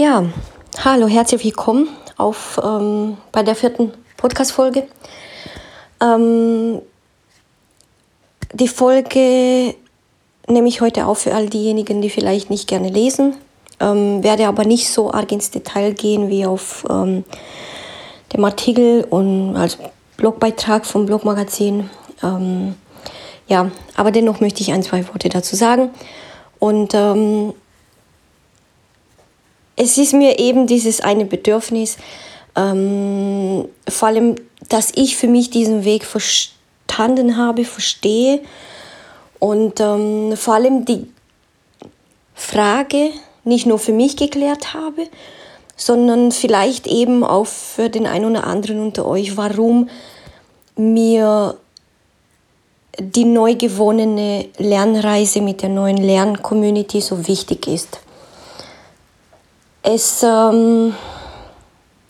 Ja, hallo, herzlich willkommen auf, ähm, bei der vierten Podcast-Folge. Ähm, die Folge nehme ich heute auf für all diejenigen, die vielleicht nicht gerne lesen, ähm, werde aber nicht so arg ins Detail gehen wie auf ähm, dem Artikel und als Blogbeitrag vom Blogmagazin. Ähm, ja, aber dennoch möchte ich ein, zwei Worte dazu sagen. Und ähm, es ist mir eben dieses eine Bedürfnis, ähm, vor allem, dass ich für mich diesen Weg verstanden habe, verstehe und ähm, vor allem die Frage nicht nur für mich geklärt habe, sondern vielleicht eben auch für den einen oder anderen unter euch, warum mir die neu gewonnene Lernreise mit der neuen Lerncommunity so wichtig ist. Es, ähm,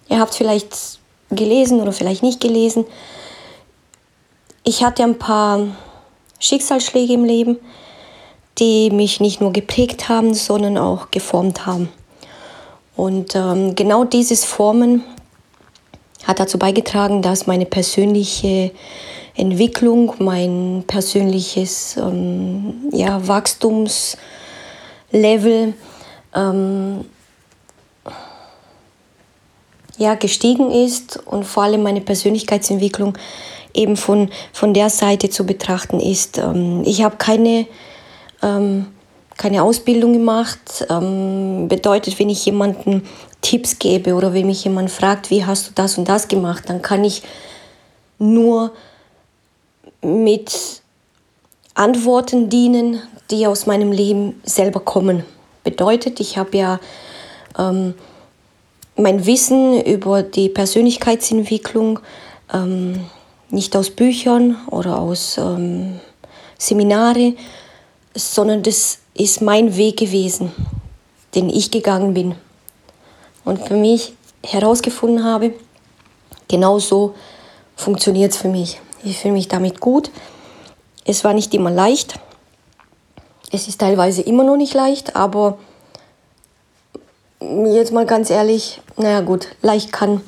ihr habt vielleicht gelesen oder vielleicht nicht gelesen. Ich hatte ein paar Schicksalsschläge im Leben, die mich nicht nur geprägt haben, sondern auch geformt haben. Und ähm, genau dieses Formen hat dazu beigetragen, dass meine persönliche Entwicklung, mein persönliches ähm, ja, Wachstumslevel ähm, ja, gestiegen ist und vor allem meine Persönlichkeitsentwicklung eben von, von der Seite zu betrachten ist. Ähm, ich habe keine, ähm, keine Ausbildung gemacht. Ähm, bedeutet, wenn ich jemanden Tipps gebe oder wenn mich jemand fragt, wie hast du das und das gemacht, dann kann ich nur mit Antworten dienen, die aus meinem Leben selber kommen. Bedeutet, ich habe ja ähm, mein Wissen über die Persönlichkeitsentwicklung ähm, nicht aus Büchern oder aus ähm, Seminare, sondern das ist mein Weg gewesen, den ich gegangen bin und für mich herausgefunden habe, genau so funktioniert es für mich. Ich fühle mich damit gut. Es war nicht immer leicht. Es ist teilweise immer noch nicht leicht, aber jetzt mal ganz ehrlich, naja gut, leicht kann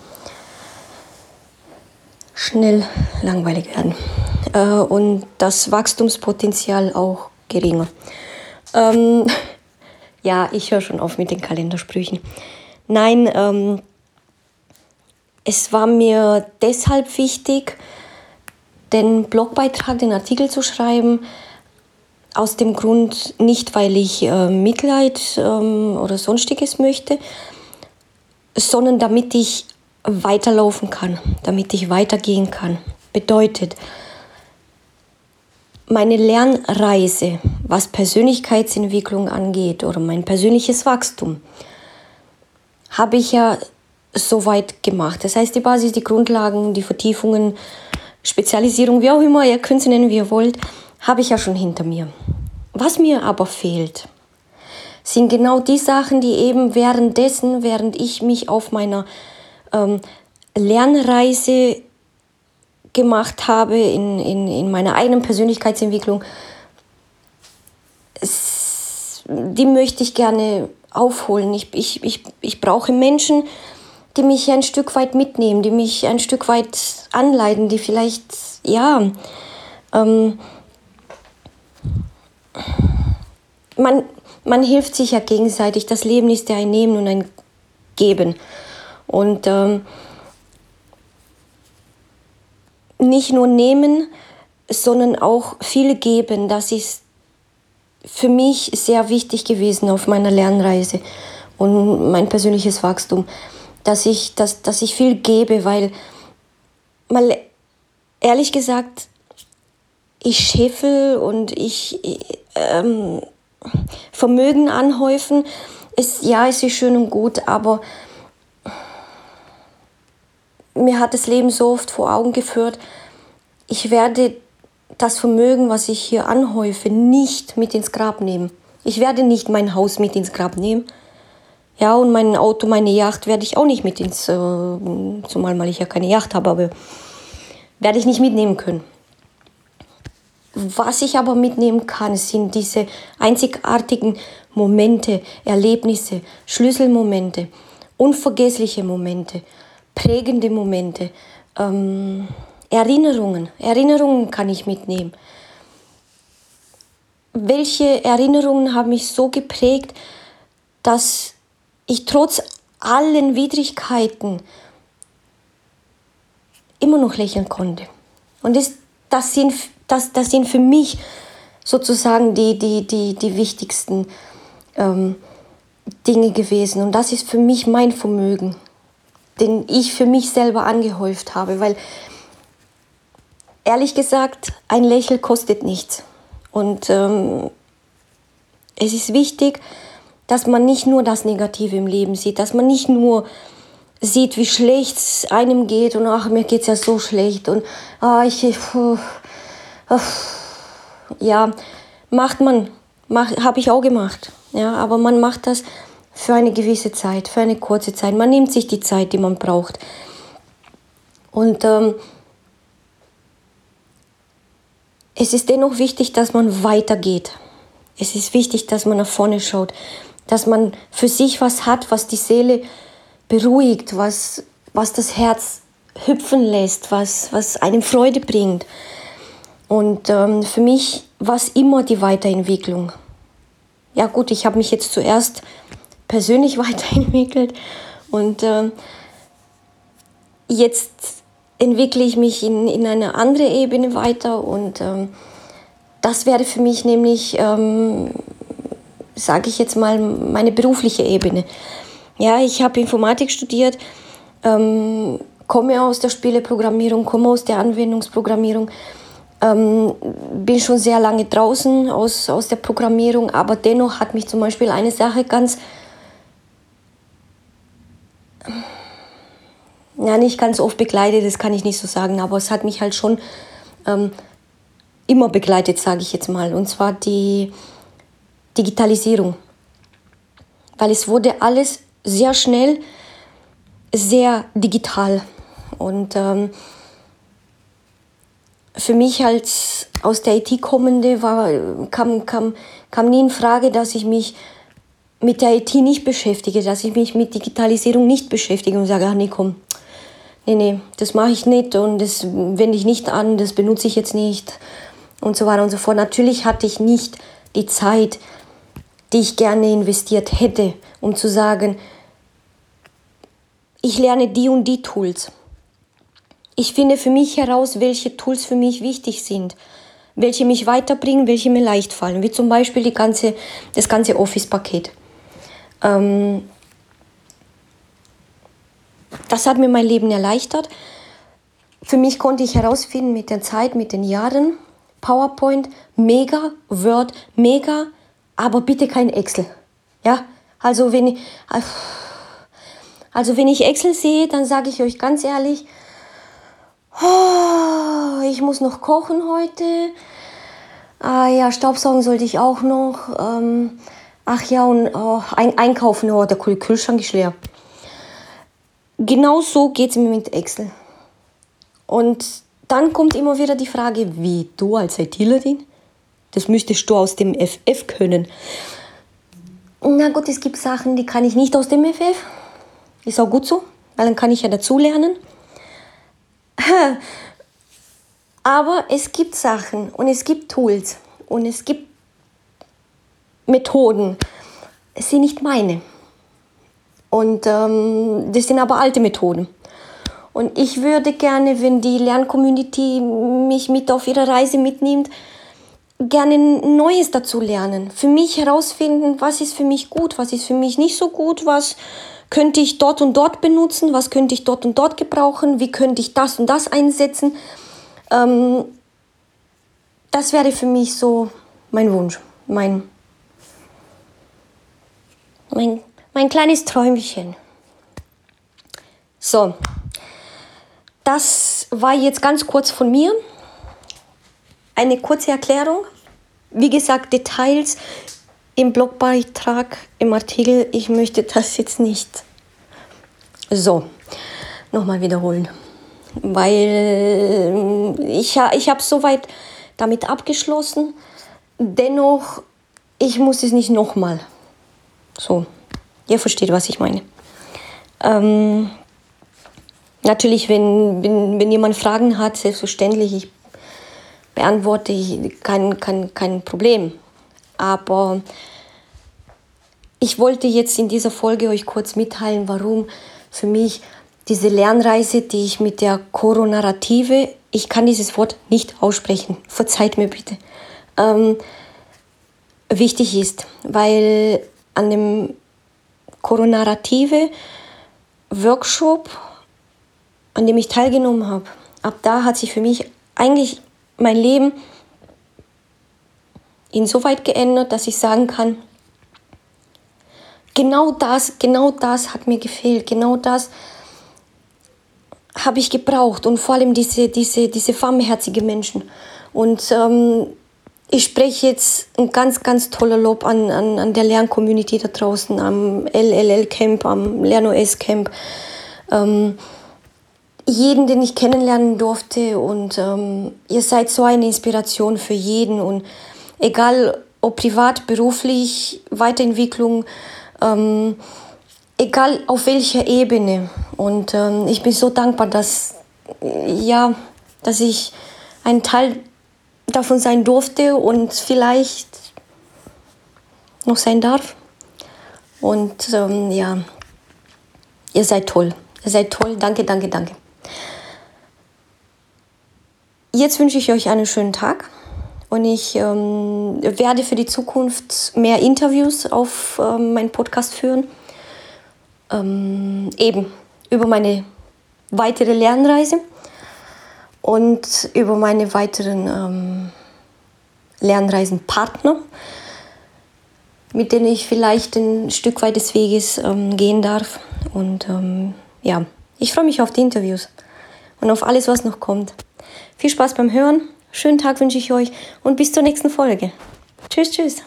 schnell langweilig werden. Äh, und das Wachstumspotenzial auch geringer. Ähm, ja, ich höre schon auf mit den Kalendersprüchen. Nein, ähm, es war mir deshalb wichtig, den Blogbeitrag, den Artikel zu schreiben, aus dem Grund nicht, weil ich äh, Mitleid ähm, oder sonstiges möchte, sondern damit ich weiterlaufen kann, damit ich weitergehen kann. Bedeutet, meine Lernreise, was Persönlichkeitsentwicklung angeht oder mein persönliches Wachstum, habe ich ja soweit gemacht. Das heißt, die Basis, die Grundlagen, die Vertiefungen, Spezialisierung, wie auch immer, ihr könnt sie nennen, wie ihr wollt, habe ich ja schon hinter mir. Was mir aber fehlt, sind genau die Sachen, die eben währenddessen, während ich mich auf meiner ähm, Lernreise gemacht habe, in, in, in meiner eigenen Persönlichkeitsentwicklung, die möchte ich gerne aufholen. Ich, ich, ich, ich brauche Menschen, die mich ein Stück weit mitnehmen, die mich ein Stück weit anleiten, die vielleicht, ja, ähm, man, man hilft sich ja gegenseitig. Das Leben ist ja ein Nehmen und ein Geben. Und ähm, nicht nur nehmen, sondern auch viel geben. Das ist für mich sehr wichtig gewesen auf meiner Lernreise und mein persönliches Wachstum, dass ich, dass, dass ich viel gebe, weil mal ehrlich gesagt, ich scheffel und ich ähm, Vermögen anhäufen. Ist, ja, es ist schön und gut, aber mir hat das Leben so oft vor Augen geführt, ich werde das Vermögen, was ich hier anhäufe, nicht mit ins Grab nehmen. Ich werde nicht mein Haus mit ins Grab nehmen. Ja, und mein Auto, meine Yacht werde ich auch nicht mit ins, äh, zumal mal ich ja keine Yacht habe, aber werde ich nicht mitnehmen können. Was ich aber mitnehmen kann, sind diese einzigartigen Momente, Erlebnisse, Schlüsselmomente, unvergessliche Momente, prägende Momente, ähm, Erinnerungen. Erinnerungen kann ich mitnehmen. Welche Erinnerungen haben mich so geprägt, dass ich trotz allen Widrigkeiten immer noch lächeln konnte. Und das, das, sind, das, das sind für mich sozusagen die, die, die, die wichtigsten ähm, Dinge gewesen. Und das ist für mich mein Vermögen, den ich für mich selber angehäuft habe. Weil ehrlich gesagt, ein Lächeln kostet nichts. Und ähm, es ist wichtig, dass man nicht nur das Negative im Leben sieht, dass man nicht nur sieht, wie schlecht es einem geht und ach, mir geht es ja so schlecht und ah, ich, uh, uh, ja, macht man, mach, habe ich auch gemacht, ja, aber man macht das für eine gewisse Zeit, für eine kurze Zeit. Man nimmt sich die Zeit, die man braucht. Und ähm, es ist dennoch wichtig, dass man weitergeht. Es ist wichtig, dass man nach vorne schaut, dass man für sich was hat, was die Seele beruhigt, was, was das Herz hüpfen lässt, was, was einem Freude bringt. Und ähm, für mich war es immer die Weiterentwicklung. Ja gut, ich habe mich jetzt zuerst persönlich weiterentwickelt und ähm, jetzt entwickle ich mich in, in eine andere Ebene weiter und ähm, das wäre für mich nämlich, ähm, sage ich jetzt mal, meine berufliche Ebene. Ja, ich habe Informatik studiert, ähm, komme aus der Spieleprogrammierung, komme aus der Anwendungsprogrammierung, ähm, bin schon sehr lange draußen aus, aus der Programmierung, aber dennoch hat mich zum Beispiel eine Sache ganz, ja, nicht ganz oft begleitet, das kann ich nicht so sagen, aber es hat mich halt schon ähm, immer begleitet, sage ich jetzt mal, und zwar die Digitalisierung. Weil es wurde alles sehr schnell, sehr digital. Und ähm, für mich als aus der IT kommende war, kam, kam, kam nie in Frage, dass ich mich mit der IT nicht beschäftige, dass ich mich mit Digitalisierung nicht beschäftige und sage, ach nee, komm, nee, nee, das mache ich nicht und das wende ich nicht an, das benutze ich jetzt nicht und so weiter und so fort. Natürlich hatte ich nicht die Zeit, die ich gerne investiert hätte, um zu sagen, ich lerne die und die Tools. Ich finde für mich heraus, welche Tools für mich wichtig sind, welche mich weiterbringen, welche mir leicht fallen, wie zum Beispiel die ganze, das ganze Office-Paket. Ähm, das hat mir mein Leben erleichtert. Für mich konnte ich herausfinden mit der Zeit, mit den Jahren, PowerPoint, mega, Word, mega, aber bitte kein Excel. Ja, also wenn also wenn ich Excel sehe, dann sage ich euch ganz ehrlich, oh, ich muss noch kochen heute. Ah ja, Staubsaugen sollte ich auch noch. Ähm, ach ja, und oh, ein, einkaufen, oh, der Kühlschrank ist leer. Genau so geht es mir mit Excel. Und dann kommt immer wieder die Frage, wie du als ITlerin? Das müsstest du aus dem FF können. Na gut, es gibt Sachen, die kann ich nicht aus dem FF. Ist auch gut so, weil dann kann ich ja dazulernen. Aber es gibt Sachen und es gibt Tools und es gibt Methoden. Es sind nicht meine. Und ähm, das sind aber alte Methoden. Und ich würde gerne, wenn die Lerncommunity mich mit auf ihre Reise mitnimmt, gerne Neues dazu lernen. Für mich herausfinden, was ist für mich gut, was ist für mich nicht so gut, was könnte ich dort und dort benutzen, was könnte ich dort und dort gebrauchen, wie könnte ich das und das einsetzen. Ähm, das wäre für mich so mein Wunsch, mein, mein, mein kleines Träumchen. So, das war jetzt ganz kurz von mir. Eine kurze Erklärung. Wie gesagt, Details im Blogbeitrag, im Artikel, ich möchte das jetzt nicht. So, nochmal wiederholen. Weil ich, ich habe soweit damit abgeschlossen. Dennoch, ich muss es nicht nochmal. So, ihr versteht, was ich meine. Ähm, natürlich, wenn, wenn, wenn jemand Fragen hat, selbstverständlich, ich beantworte ich kein, kein, kein Problem. Aber ich wollte jetzt in dieser Folge euch kurz mitteilen, warum für mich diese Lernreise, die ich mit der Koronarative, ich kann dieses Wort nicht aussprechen, verzeiht mir bitte, ähm, wichtig ist, weil an dem Koronarative Workshop, an dem ich teilgenommen habe, ab da hat sich für mich eigentlich mein Leben insoweit geändert, dass ich sagen kann, genau das, genau das hat mir gefehlt, genau das habe ich gebraucht und vor allem diese, diese, diese warmherzige Menschen. Und ähm, ich spreche jetzt ein ganz, ganz toller Lob an, an, an der Lerncommunity da draußen, am LLL-Camp, am LernOS-Camp. Ähm, jeden, den ich kennenlernen durfte und ähm, ihr seid so eine Inspiration für jeden und egal ob privat, beruflich, Weiterentwicklung, ähm, egal auf welcher Ebene. Und ähm, ich bin so dankbar, dass, ja, dass ich ein Teil davon sein durfte und vielleicht noch sein darf. Und ähm, ja, ihr seid toll. Ihr seid toll. Danke, danke, danke. Jetzt wünsche ich euch einen schönen Tag und ich ähm, werde für die Zukunft mehr Interviews auf ähm, meinen Podcast führen. Ähm, eben über meine weitere Lernreise und über meine weiteren ähm, Lernreisenpartner, mit denen ich vielleicht ein Stück weit des Weges ähm, gehen darf. Und ähm, ja, ich freue mich auf die Interviews und auf alles, was noch kommt. Viel Spaß beim Hören, schönen Tag wünsche ich euch und bis zur nächsten Folge. Tschüss, tschüss.